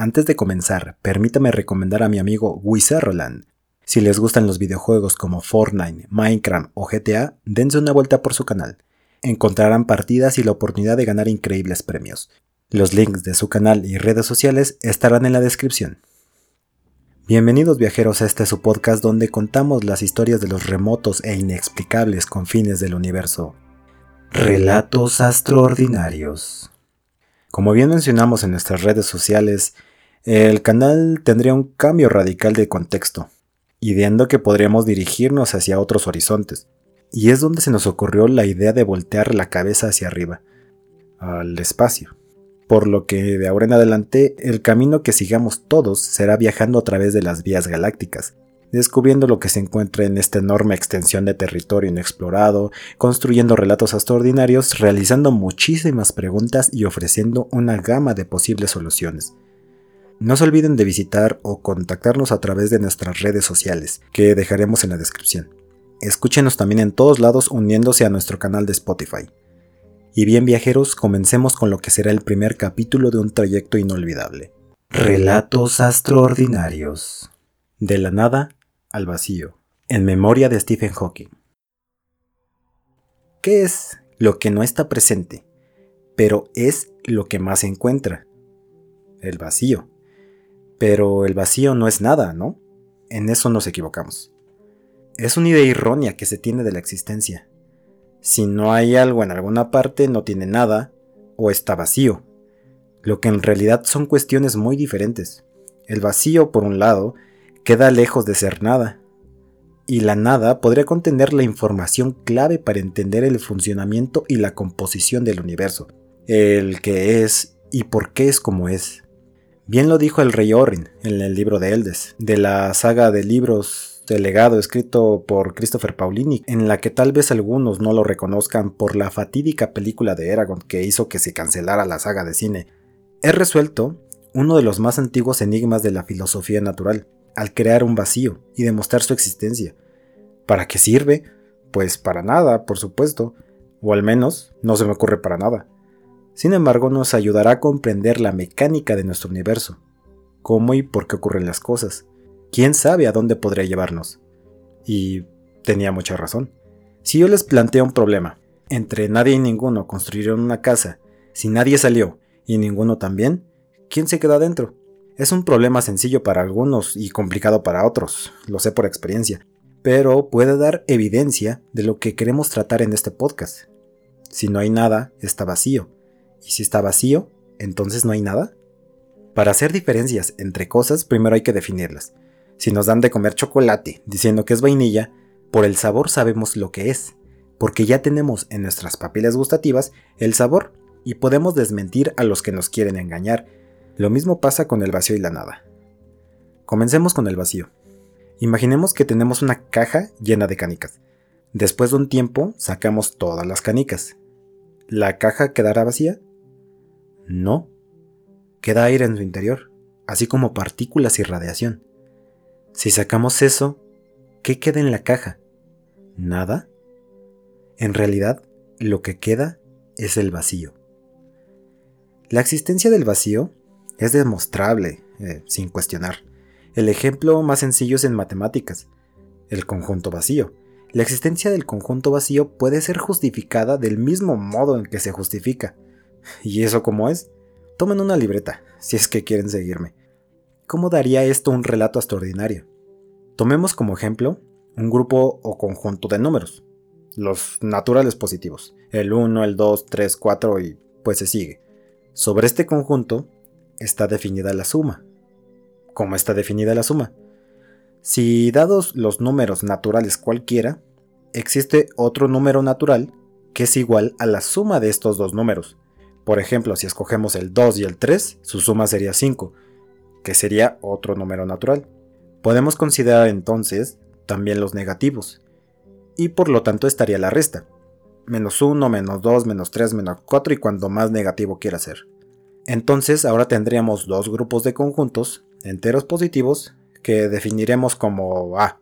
Antes de comenzar, permítame recomendar a mi amigo Wizarroland. Si les gustan los videojuegos como Fortnite, Minecraft o GTA, dense una vuelta por su canal. Encontrarán partidas y la oportunidad de ganar increíbles premios. Los links de su canal y redes sociales estarán en la descripción. Bienvenidos viajeros a este su podcast donde contamos las historias de los remotos e inexplicables confines del universo. Relatos extraordinarios. Como bien mencionamos en nuestras redes sociales, el canal tendría un cambio radical de contexto, ideando que podríamos dirigirnos hacia otros horizontes, y es donde se nos ocurrió la idea de voltear la cabeza hacia arriba, al espacio por lo que de ahora en adelante el camino que sigamos todos será viajando a través de las vías galácticas, descubriendo lo que se encuentra en esta enorme extensión de territorio inexplorado, construyendo relatos extraordinarios, realizando muchísimas preguntas y ofreciendo una gama de posibles soluciones. No se olviden de visitar o contactarnos a través de nuestras redes sociales, que dejaremos en la descripción. Escúchenos también en todos lados uniéndose a nuestro canal de Spotify. Y bien viajeros, comencemos con lo que será el primer capítulo de un trayecto inolvidable. Relatos extraordinarios. De la nada al vacío. En memoria de Stephen Hawking. ¿Qué es lo que no está presente, pero es lo que más se encuentra? El vacío. Pero el vacío no es nada, ¿no? En eso nos equivocamos. Es una idea errónea que se tiene de la existencia. Si no hay algo en alguna parte, no tiene nada o está vacío, lo que en realidad son cuestiones muy diferentes. El vacío, por un lado, queda lejos de ser nada, y la nada podría contener la información clave para entender el funcionamiento y la composición del universo, el que es y por qué es como es. Bien lo dijo el rey Orin en el libro de Eldes, de la saga de libros este legado escrito por Christopher Paulini, en la que tal vez algunos no lo reconozcan por la fatídica película de Eragon que hizo que se cancelara la saga de cine, he resuelto uno de los más antiguos enigmas de la filosofía natural, al crear un vacío y demostrar su existencia. ¿Para qué sirve? Pues para nada, por supuesto, o al menos no se me ocurre para nada. Sin embargo, nos ayudará a comprender la mecánica de nuestro universo, cómo y por qué ocurren las cosas, quién sabe a dónde podría llevarnos. Y tenía mucha razón. Si yo les planteo un problema, entre nadie y ninguno construyeron una casa, si nadie salió y ninguno también, ¿quién se queda dentro? Es un problema sencillo para algunos y complicado para otros, lo sé por experiencia, pero puede dar evidencia de lo que queremos tratar en este podcast. Si no hay nada, está vacío. Y si está vacío, entonces no hay nada. Para hacer diferencias entre cosas, primero hay que definirlas. Si nos dan de comer chocolate diciendo que es vainilla, por el sabor sabemos lo que es, porque ya tenemos en nuestras papilas gustativas el sabor y podemos desmentir a los que nos quieren engañar. Lo mismo pasa con el vacío y la nada. Comencemos con el vacío. Imaginemos que tenemos una caja llena de canicas. Después de un tiempo sacamos todas las canicas. ¿La caja quedará vacía? No. Queda aire en su interior, así como partículas y radiación. Si sacamos eso, ¿qué queda en la caja? ¿Nada? En realidad, lo que queda es el vacío. La existencia del vacío es demostrable, eh, sin cuestionar. El ejemplo más sencillo es en matemáticas, el conjunto vacío. La existencia del conjunto vacío puede ser justificada del mismo modo en que se justifica. ¿Y eso cómo es? Tomen una libreta, si es que quieren seguirme. ¿Cómo daría esto un relato extraordinario? Tomemos como ejemplo un grupo o conjunto de números, los naturales positivos, el 1, el 2, 3, 4 y pues se sigue. Sobre este conjunto está definida la suma. ¿Cómo está definida la suma? Si dados los números naturales cualquiera, existe otro número natural que es igual a la suma de estos dos números. Por ejemplo, si escogemos el 2 y el 3, su suma sería 5, que sería otro número natural. Podemos considerar entonces también los negativos, y por lo tanto estaría la resta. Menos 1, menos 2, menos 3, menos 4 y cuanto más negativo quiera ser. Entonces ahora tendríamos dos grupos de conjuntos, enteros positivos, que definiremos como A,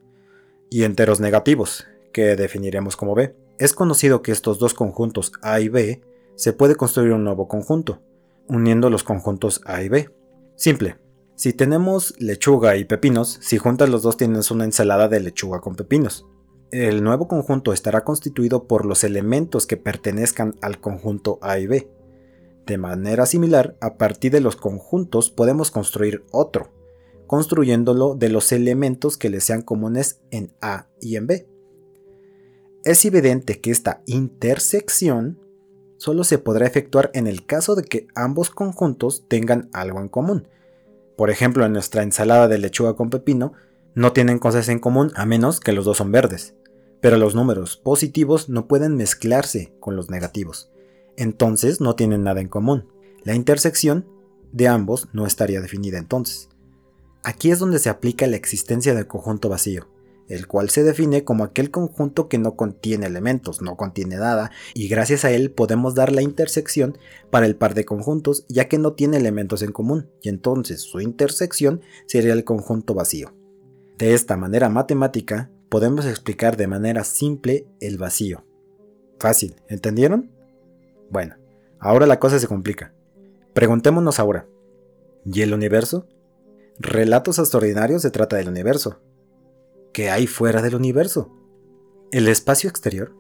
y enteros negativos, que definiremos como B. Es conocido que estos dos conjuntos A y B se puede construir un nuevo conjunto, uniendo los conjuntos A y B. Simple, Si tenemos lechuga y pepinos, si juntas los dos tienes una ensalada de lechuga con pepinos. El nuevo conjunto estará constituido por los elementos que pertenezcan al conjunto A y B. De manera similar, a partir de los conjuntos podemos construir otro, construyéndolo de los elementos que le sean comunes en A y en B. Es evidente que esta intersección solo se podrá efectuar en el caso de que ambos conjuntos tengan algo en común. Por ejemplo, en nuestra ensalada de lechuga con pepino, no tienen cosas en común a menos que los dos son verdes, pero los números positivos no pueden mezclarse con los negativos entonces no tienen nada en común. La intersección de ambos no estaría definida entonces. Aquí es donde se aplica la existencia del conjunto vacío, el cual se define como aquel conjunto que no contiene elementos, no contiene nada, y gracias a él podemos dar la intersección para el par de conjuntos ya que no tiene elementos en común, y entonces su intersección sería el conjunto vacío. De esta manera matemática podemos explicar de manera simple el vacío. Fácil, ¿entendieron? Bueno, ahora la cosa se complica. Preguntémonos ahora, ¿y el universo? Relatos extraordinarios se trata del universo. ¿Qué hay fuera del universo? El espacio exterior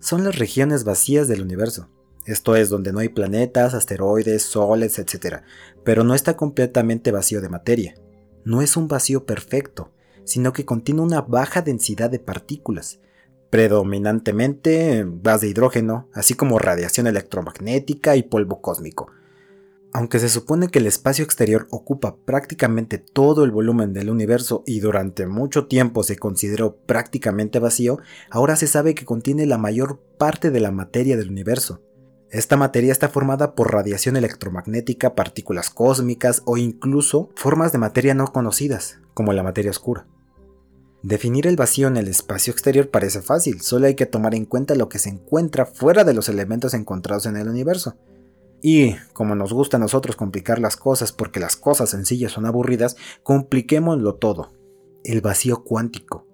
son las regiones vacías del universo. Esto es donde no hay planetas, asteroides, soles, etc. Pero no está completamente vacío de materia. No es un vacío perfecto, sino que contiene una baja densidad de partículas, predominantemente gas de hidrógeno, así como radiación electromagnética y polvo cósmico. Aunque se supone que el espacio exterior ocupa prácticamente todo el volumen del universo y durante mucho tiempo se consideró prácticamente vacío, ahora se sabe que contiene la mayor parte de la materia del universo. Esta materia está formada por radiación electromagnética, partículas cósmicas o incluso formas de materia no conocidas, como la materia oscura. Definir el vacío en el espacio exterior parece fácil, solo hay que tomar en cuenta lo que se encuentra fuera de los elementos encontrados en el universo. Y, como nos gusta a nosotros complicar las cosas porque las cosas sencillas son aburridas, compliquémoslo todo. El vacío cuántico.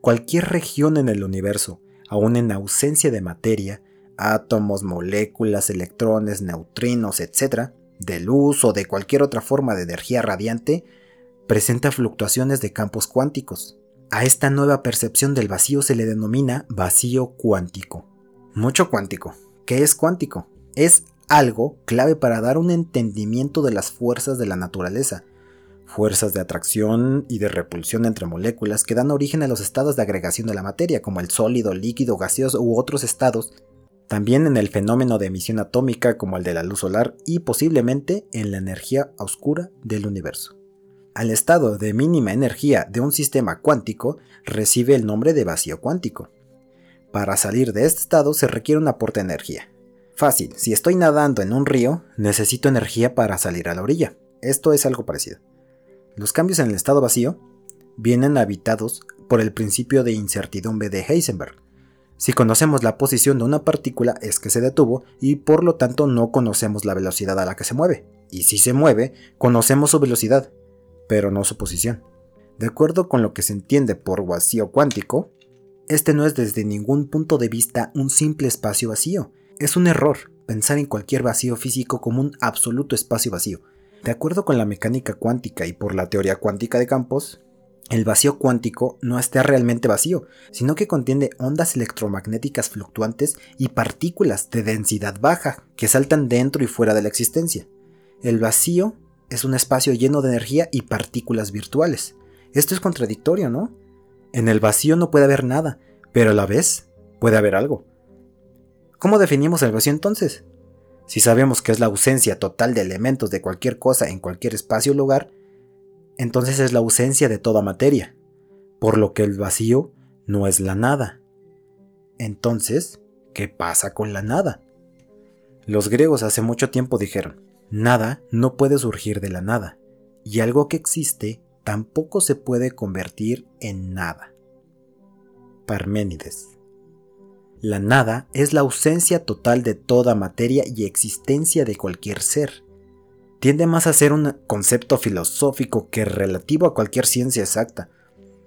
Cualquier región en el universo, aun en ausencia de materia, átomos, moléculas, electrones, neutrinos, etc., de luz o de cualquier otra forma de energía radiante, presenta fluctuaciones de campos cuánticos. A esta nueva percepción del vacío se le denomina vacío cuántico. Mucho cuántico. ¿Qué es cuántico? Es algo clave para dar un entendimiento de las fuerzas de la naturaleza, fuerzas de atracción y de repulsión entre moléculas que dan origen a los estados de agregación de la materia, como el sólido, líquido, gaseoso u otros estados, también en el fenómeno de emisión atómica como el de la luz solar y posiblemente en la energía oscura del universo al estado de mínima energía de un sistema cuántico recibe el nombre de vacío cuántico. Para salir de este estado se requiere un aporte de energía. Fácil, si estoy nadando en un río, necesito energía para salir a la orilla. Esto es algo parecido. Los cambios en el estado vacío vienen habitados por el principio de incertidumbre de Heisenberg. Si conocemos la posición de una partícula es que se detuvo y por lo tanto no conocemos la velocidad a la que se mueve. Y si se mueve, conocemos su velocidad, pero no su posición. De acuerdo con lo que se entiende por vacío cuántico, este no es desde ningún punto de vista un simple espacio vacío. Es un error pensar en cualquier vacío físico como un absoluto espacio vacío. De acuerdo con la mecánica cuántica y por la teoría cuántica de campos, el vacío cuántico no está realmente vacío, sino que contiene ondas electromagnéticas fluctuantes y partículas de densidad baja que saltan dentro y fuera de la existencia. El vacío es un espacio lleno de energía y partículas virtuales. Esto es contradictorio, ¿no? En el vacío no puede haber nada, pero a la vez puede haber algo. ¿Cómo definimos el vacío entonces? Si sabemos que es la ausencia total de elementos de cualquier cosa en cualquier espacio o lugar, entonces es la ausencia de toda materia, por lo que el vacío no es la nada. Entonces, ¿qué pasa con la nada? Los griegos hace mucho tiempo dijeron, Nada no puede surgir de la nada, y algo que existe tampoco se puede convertir en nada. Parménides. La nada es la ausencia total de toda materia y existencia de cualquier ser. Tiende más a ser un concepto filosófico que relativo a cualquier ciencia exacta.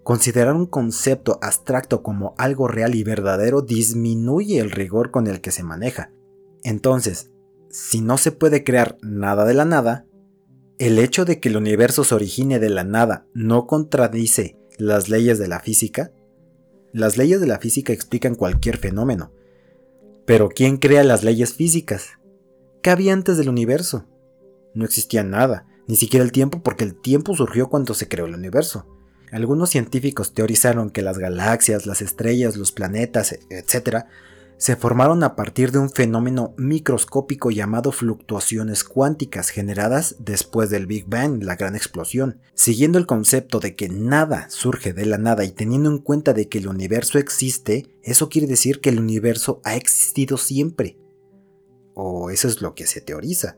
Considerar un concepto abstracto como algo real y verdadero disminuye el rigor con el que se maneja. Entonces, si no se puede crear nada de la nada, ¿El hecho de que el universo se origine de la nada no contradice las leyes de la física? Las leyes de la física explican cualquier fenómeno. Pero ¿quién crea las leyes físicas? ¿Qué había antes del universo? No existía nada, ni siquiera el tiempo porque el tiempo surgió cuando se creó el universo. Algunos científicos teorizaron que las galaxias, las estrellas, los planetas, etc., se formaron a partir de un fenómeno microscópico llamado fluctuaciones cuánticas generadas después del Big Bang, la gran explosión. Siguiendo el concepto de que nada surge de la nada y teniendo en cuenta de que el universo existe, eso quiere decir que el universo ha existido siempre. O eso es lo que se teoriza.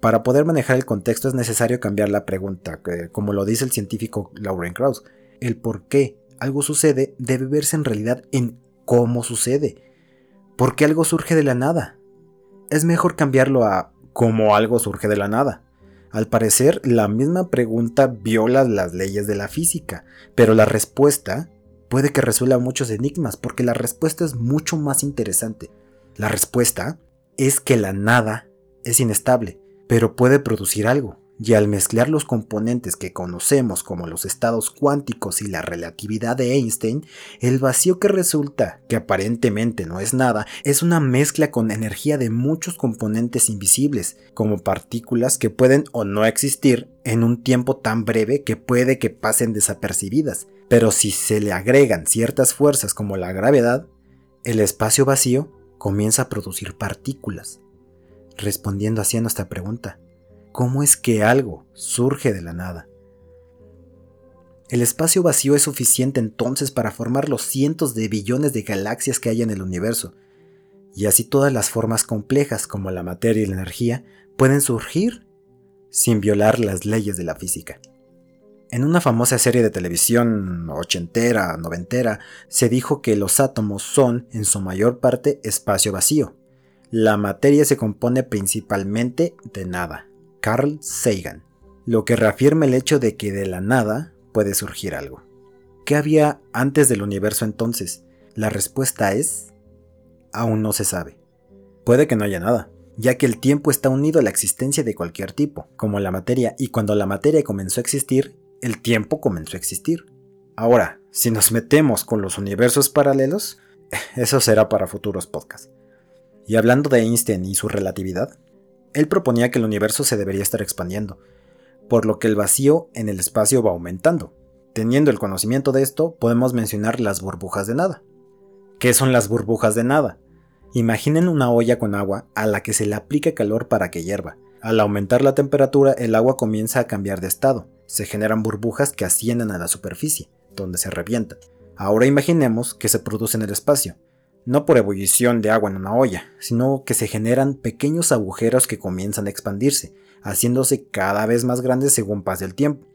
Para poder manejar el contexto es necesario cambiar la pregunta, como lo dice el científico Lauren Krauss. El por qué algo sucede debe verse en realidad en cómo sucede ¿Por qué algo surge de la nada? Es mejor cambiarlo a cómo algo surge de la nada. Al parecer, la misma pregunta viola las leyes de la física, pero la respuesta puede que resuelva muchos enigmas, porque la respuesta es mucho más interesante. La respuesta es que la nada es inestable, pero puede producir algo y al mezclar los componentes que conocemos como los estados cuánticos y la relatividad de Einstein, el vacío que resulta, que aparentemente no es nada, es una mezcla con energía de muchos componentes invisibles, como partículas que pueden o no existir en un tiempo tan breve que puede que pasen desapercibidas. Pero si se le agregan ciertas fuerzas como la gravedad, el espacio vacío comienza a producir partículas. Respondiendo así a nuestra pregunta, ¿Cómo es que algo surge de la nada? El espacio vacío es suficiente entonces para formar los cientos de billones de galaxias que hay en el universo, y así todas las formas complejas como la materia y la energía pueden surgir sin violar las leyes de la física. En una famosa serie de televisión ochentera, noventera, se dijo que los átomos son, en su mayor parte, espacio vacío. La materia se compone principalmente de nada. Carl Sagan, lo que reafirma el hecho de que de la nada puede surgir algo. ¿Qué había antes del universo entonces? La respuesta es, aún no se sabe. Puede que no haya nada, ya que el tiempo está unido a la existencia de cualquier tipo, como la materia, y cuando la materia comenzó a existir, el tiempo comenzó a existir. Ahora, si nos metemos con los universos paralelos, eso será para futuros podcasts. Y hablando de Einstein y su relatividad, él proponía que el universo se debería estar expandiendo, por lo que el vacío en el espacio va aumentando. Teniendo el conocimiento de esto, podemos mencionar las burbujas de nada. ¿Qué son las burbujas de nada? Imaginen una olla con agua a la que se le aplica calor para que hierva. Al aumentar la temperatura, el agua comienza a cambiar de estado. Se generan burbujas que ascienden a la superficie, donde se revientan. Ahora imaginemos que se produce en el espacio no por ebullición de agua en una olla, sino que se generan pequeños agujeros que comienzan a expandirse, haciéndose cada vez más grandes según pase el tiempo.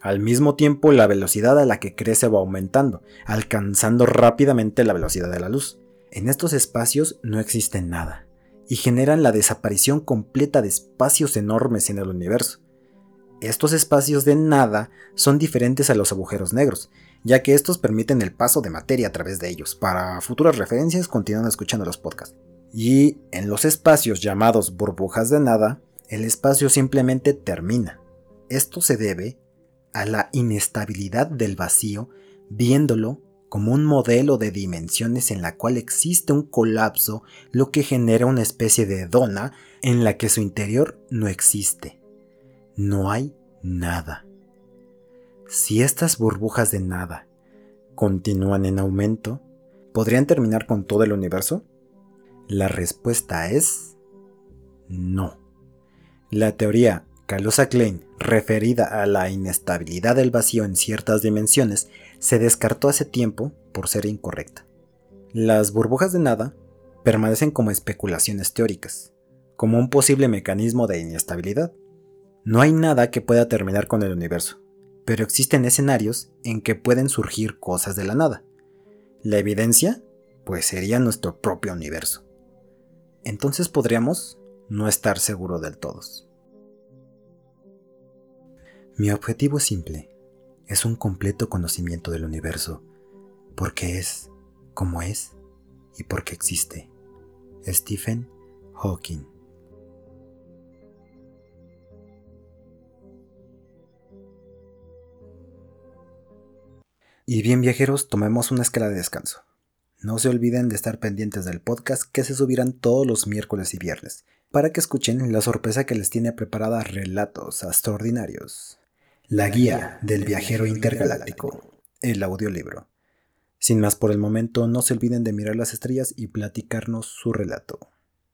Al mismo tiempo, la velocidad a la que crece va aumentando, alcanzando rápidamente la velocidad de la luz. En estos espacios no existe nada, y generan la desaparición completa de espacios enormes en el universo. Estos espacios de nada son diferentes a los agujeros negros, ya que estos permiten el paso de materia a través de ellos. Para futuras referencias, continúen escuchando los podcasts. Y en los espacios llamados burbujas de nada, el espacio simplemente termina. Esto se debe a la inestabilidad del vacío, viéndolo como un modelo de dimensiones en la cual existe un colapso, lo que genera una especie de dona en la que su interior no existe no hay nada. Si estas burbujas de nada continúan en aumento, ¿podrían terminar con todo el universo? La respuesta es no. La teoría Kaluza-Klein, referida a la inestabilidad del vacío en ciertas dimensiones, se descartó hace tiempo por ser incorrecta. Las burbujas de nada permanecen como especulaciones teóricas, como un posible mecanismo de inestabilidad, no hay nada que pueda terminar con el universo, pero existen escenarios en que pueden surgir cosas de la nada. La evidencia, pues sería nuestro propio universo. Entonces podríamos no estar seguros del todos. Mi objetivo es simple, es un completo conocimiento del universo, porque es como es y porque existe. Stephen Hawking Y bien viajeros, tomemos una escala de descanso. No se olviden de estar pendientes del podcast que se subirán todos los miércoles y viernes, para que escuchen la sorpresa que les tiene preparada Relatos Extraordinarios. La guía del viajero intergaláctico, el audiolibro. Sin más por el momento, no se olviden de mirar las estrellas y platicarnos su relato.